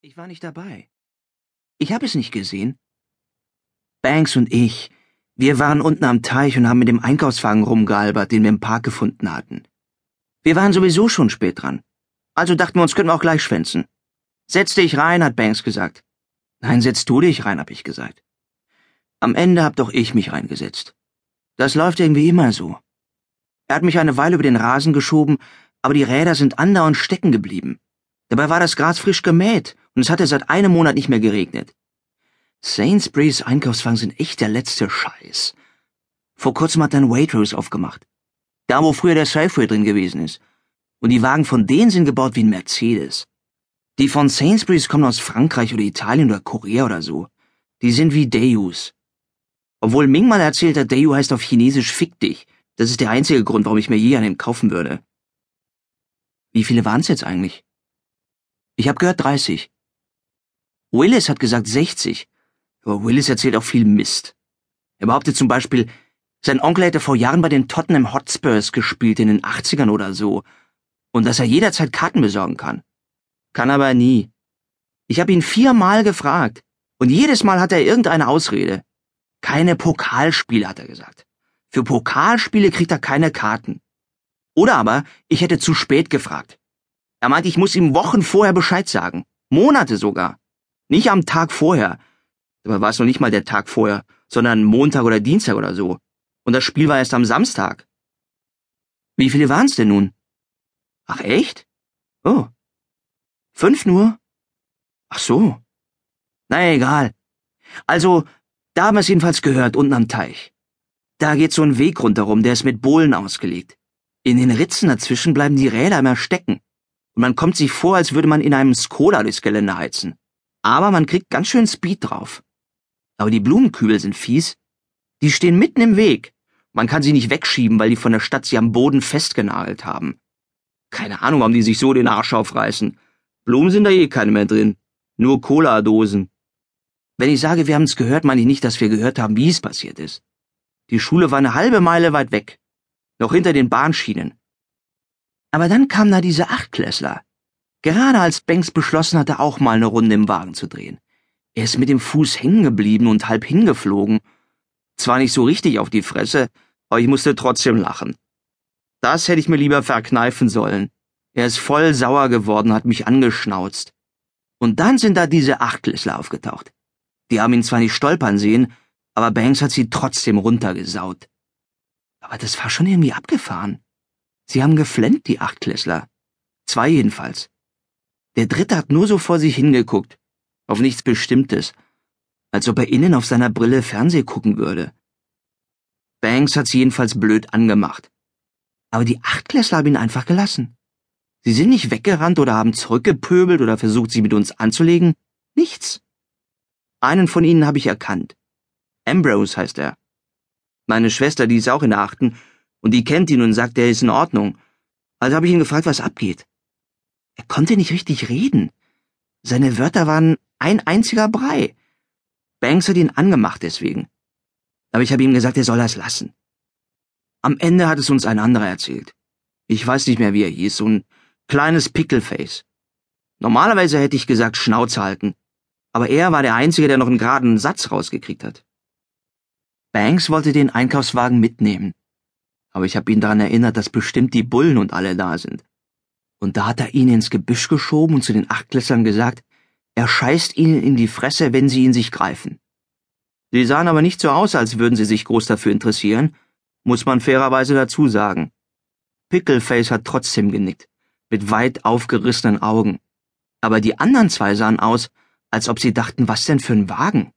Ich war nicht dabei. Ich habe es nicht gesehen. Banks und ich, wir waren unten am Teich und haben mit dem Einkaufswagen rumgealbert, den wir im Park gefunden hatten. Wir waren sowieso schon spät dran. Also dachten wir uns, könnten wir auch gleich schwänzen. Setz dich rein, hat Banks gesagt. Nein, setz du dich rein, hab ich gesagt. Am Ende hab doch ich mich reingesetzt. Das läuft irgendwie immer so. Er hat mich eine Weile über den Rasen geschoben, aber die Räder sind andauernd stecken geblieben. Dabei war das Gras frisch gemäht und es hatte seit einem Monat nicht mehr geregnet. Sainsbury's Einkaufswagen sind echt der letzte Scheiß. Vor kurzem hat ein Waitrose aufgemacht. Da, wo früher der Safeway drin gewesen ist. Und die Wagen von denen sind gebaut wie ein Mercedes. Die von Sainsbury's kommen aus Frankreich oder Italien oder Korea oder so. Die sind wie Deus. Obwohl Ming mal erzählt hat, Deu heißt auf Chinesisch Fick dich. Das ist der einzige Grund, warum ich mir je einen kaufen würde. Wie viele waren's jetzt eigentlich? Ich habe gehört 30. Willis hat gesagt 60. Aber Willis erzählt auch viel Mist. Er behauptet zum Beispiel, sein Onkel hätte vor Jahren bei den Tottenham Hotspurs gespielt in den 80ern oder so. Und dass er jederzeit Karten besorgen kann. Kann aber nie. Ich habe ihn viermal gefragt. Und jedes Mal hat er irgendeine Ausrede. Keine Pokalspiele, hat er gesagt. Für Pokalspiele kriegt er keine Karten. Oder aber, ich hätte zu spät gefragt. Er meinte, ich muss ihm Wochen vorher Bescheid sagen. Monate sogar. Nicht am Tag vorher. Dabei war es noch nicht mal der Tag vorher, sondern Montag oder Dienstag oder so. Und das Spiel war erst am Samstag. Wie viele waren's denn nun? Ach echt? Oh. Fünf nur? Ach so. Na egal. Also, da haben wir es jedenfalls gehört, unten am Teich. Da geht so ein Weg rundherum, der ist mit Bohlen ausgelegt. In den Ritzen dazwischen bleiben die Räder immer stecken und man kommt sich vor, als würde man in einem Skoda durchs Gelände heizen. Aber man kriegt ganz schön Speed drauf. Aber die Blumenkübel sind fies. Die stehen mitten im Weg. Man kann sie nicht wegschieben, weil die von der Stadt sie am Boden festgenagelt haben. Keine Ahnung, warum die sich so den Arsch aufreißen. Blumen sind da eh keine mehr drin. Nur Cola-Dosen. Wenn ich sage, wir haben's gehört, meine ich nicht, dass wir gehört haben, wie es passiert ist. Die Schule war eine halbe Meile weit weg. Noch hinter den Bahnschienen. Aber dann kam da diese Achtklässler. Gerade als Banks beschlossen hatte, auch mal eine Runde im Wagen zu drehen. Er ist mit dem Fuß hängen geblieben und halb hingeflogen. Zwar nicht so richtig auf die Fresse, aber ich musste trotzdem lachen. Das hätte ich mir lieber verkneifen sollen. Er ist voll sauer geworden, hat mich angeschnauzt. Und dann sind da diese Achtklässler aufgetaucht. Die haben ihn zwar nicht stolpern sehen, aber Banks hat sie trotzdem runtergesaut. Aber das war schon irgendwie abgefahren. Sie haben geflennt, die Achtklässler. Zwei jedenfalls. Der dritte hat nur so vor sich hingeguckt. Auf nichts Bestimmtes. Als ob er innen auf seiner Brille Fernseh gucken würde. Banks hat sie jedenfalls blöd angemacht. Aber die Achtklässler haben ihn einfach gelassen. Sie sind nicht weggerannt oder haben zurückgepöbelt oder versucht, sie mit uns anzulegen. Nichts. Einen von ihnen habe ich erkannt. Ambrose heißt er. Meine Schwester, die ist auch in der Achten, und die kennt ihn und sagt, er ist in Ordnung. Also habe ich ihn gefragt, was abgeht. Er konnte nicht richtig reden. Seine Wörter waren ein einziger Brei. Banks hat ihn angemacht deswegen. Aber ich habe ihm gesagt, er soll das lassen. Am Ende hat es uns ein anderer erzählt. Ich weiß nicht mehr, wie er hieß, so ein kleines Pickleface. Normalerweise hätte ich gesagt, Schnauze halten. Aber er war der Einzige, der noch einen geraden Satz rausgekriegt hat. Banks wollte den Einkaufswagen mitnehmen aber ich habe ihn daran erinnert, dass bestimmt die Bullen und alle da sind. Und da hat er ihn ins Gebüsch geschoben und zu den Achtklässlern gesagt, er scheißt ihnen in die Fresse, wenn sie ihn sich greifen. Sie sahen aber nicht so aus, als würden sie sich groß dafür interessieren, muss man fairerweise dazu sagen. Pickleface hat trotzdem genickt, mit weit aufgerissenen Augen. Aber die anderen zwei sahen aus, als ob sie dachten, was denn für ein Wagen?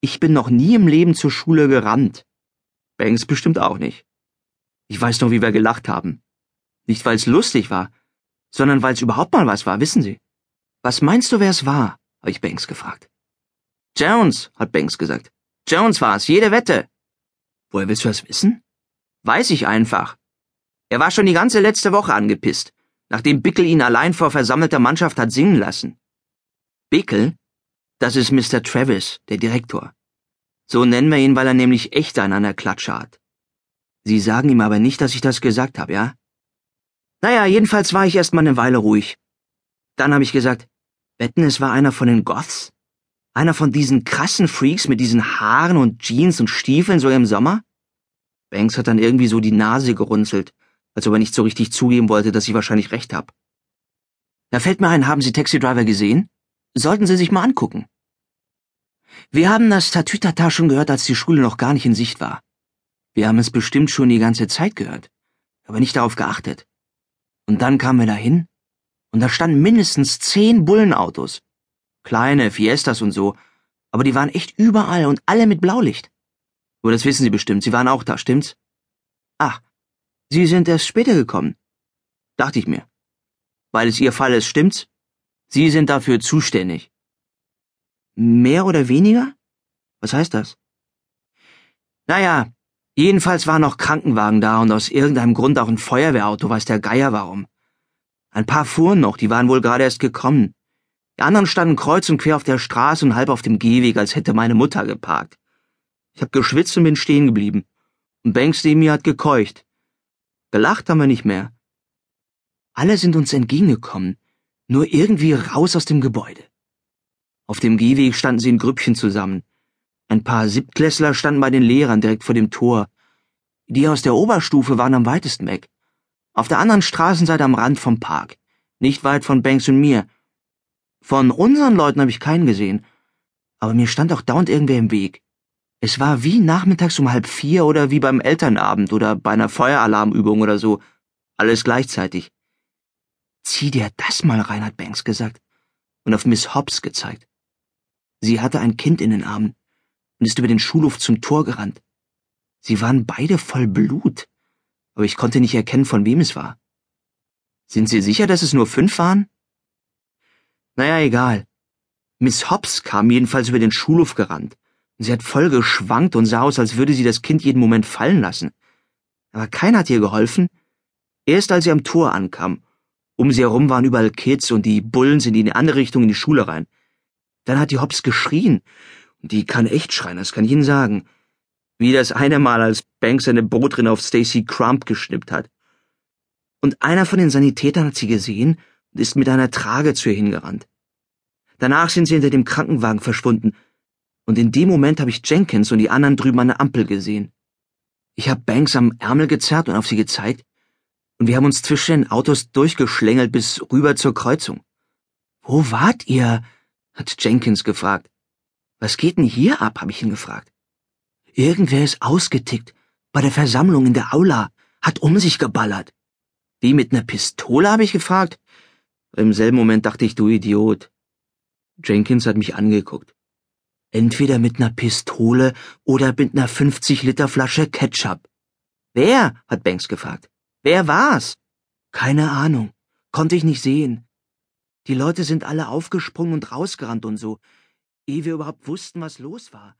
Ich bin noch nie im Leben zur Schule gerannt. Banks bestimmt auch nicht. Ich weiß noch, wie wir gelacht haben. Nicht, weil es lustig war, sondern weil es überhaupt mal was war, wissen Sie. Was meinst du, wer es war? habe ich Banks gefragt. Jones, hat Banks gesagt. Jones war's, jede Wette. Woher willst du das wissen? Weiß ich einfach. Er war schon die ganze letzte Woche angepisst, nachdem Bickel ihn allein vor versammelter Mannschaft hat singen lassen. Bickel? Das ist Mr. Travis, der Direktor. So nennen wir ihn, weil er nämlich echt einen an der Klatsche hat. Sie sagen ihm aber nicht, dass ich das gesagt habe, ja? Naja, jedenfalls war ich erst mal eine Weile ruhig. Dann habe ich gesagt, Wetten, es war einer von den Goths? Einer von diesen krassen Freaks mit diesen Haaren und Jeans und Stiefeln so im Sommer? Banks hat dann irgendwie so die Nase gerunzelt, als ob er nicht so richtig zugeben wollte, dass ich wahrscheinlich recht hab. Da fällt mir ein, haben Sie Taxi Driver gesehen? Sollten Sie sich mal angucken. Wir haben das Tatütata schon gehört, als die Schule noch gar nicht in Sicht war. Wir haben es bestimmt schon die ganze Zeit gehört, aber nicht darauf geachtet. Und dann kamen wir dahin und da standen mindestens zehn Bullenautos. Kleine, Fiestas und so. Aber die waren echt überall und alle mit Blaulicht. Aber das wissen Sie bestimmt, Sie waren auch da, stimmt's? Ach, Sie sind erst später gekommen. Dachte ich mir. Weil es Ihr Fall ist, stimmt's? Sie sind dafür zuständig. Mehr oder weniger? Was heißt das? Naja, jedenfalls waren noch Krankenwagen da und aus irgendeinem Grund auch ein Feuerwehrauto, weiß der Geier warum. Ein paar fuhren noch, die waren wohl gerade erst gekommen. Die anderen standen kreuz und quer auf der Straße und halb auf dem Gehweg, als hätte meine Mutter geparkt. Ich hab geschwitzt und bin stehen geblieben. Und Banks neben mir hat gekeucht. Gelacht haben wir nicht mehr. Alle sind uns entgegengekommen, nur irgendwie raus aus dem Gebäude. Auf dem Gehweg standen sie in Grüppchen zusammen. Ein paar Siebtklässler standen bei den Lehrern direkt vor dem Tor. Die aus der Oberstufe waren am weitesten weg. Auf der anderen Straßenseite am Rand vom Park. Nicht weit von Banks und mir. Von unseren Leuten habe ich keinen gesehen. Aber mir stand auch dauernd irgendwer im Weg. Es war wie nachmittags um halb vier oder wie beim Elternabend oder bei einer Feueralarmübung oder so. Alles gleichzeitig. Zieh dir das mal rein, hat Banks gesagt und auf Miss Hobbs gezeigt. Sie hatte ein Kind in den Armen und ist über den Schulhof zum Tor gerannt. Sie waren beide voll Blut aber ich konnte nicht erkennen, von wem es war. Sind Sie sicher, dass es nur fünf waren? Naja, egal. Miss Hobbs kam jedenfalls über den Schulhof gerannt. Sie hat voll geschwankt und sah aus, als würde sie das Kind jeden Moment fallen lassen. Aber keiner hat ihr geholfen. Erst als sie am Tor ankam. Um sie herum waren überall Kids und die Bullen sind in die andere Richtung in die Schule rein. Dann hat die Hobbs geschrien. Die kann echt schreien, das kann ich Ihnen sagen. Wie das eine Mal, als Banks seine Brotrinne auf Stacy Crump geschnippt hat. Und einer von den Sanitätern hat sie gesehen und ist mit einer Trage zu ihr hingerannt. Danach sind sie hinter dem Krankenwagen verschwunden, und in dem Moment habe ich Jenkins und die anderen drüben an der Ampel gesehen. Ich habe Banks am Ärmel gezerrt und auf sie gezeigt, und wir haben uns zwischen den Autos durchgeschlängelt bis rüber zur Kreuzung. Wo wart ihr? hat Jenkins gefragt. Was geht denn hier ab? habe ich ihn gefragt. Irgendwer ist ausgetickt. Bei der Versammlung in der Aula. Hat um sich geballert. Wie mit ner Pistole, habe ich gefragt. Im selben Moment dachte ich, du Idiot. Jenkins hat mich angeguckt. Entweder mit ner Pistole oder mit ner 50 Liter Flasche Ketchup. Wer? hat Banks gefragt. Wer war's? Keine Ahnung. Konnte ich nicht sehen. Die Leute sind alle aufgesprungen und rausgerannt und so, ehe wir überhaupt wussten, was los war.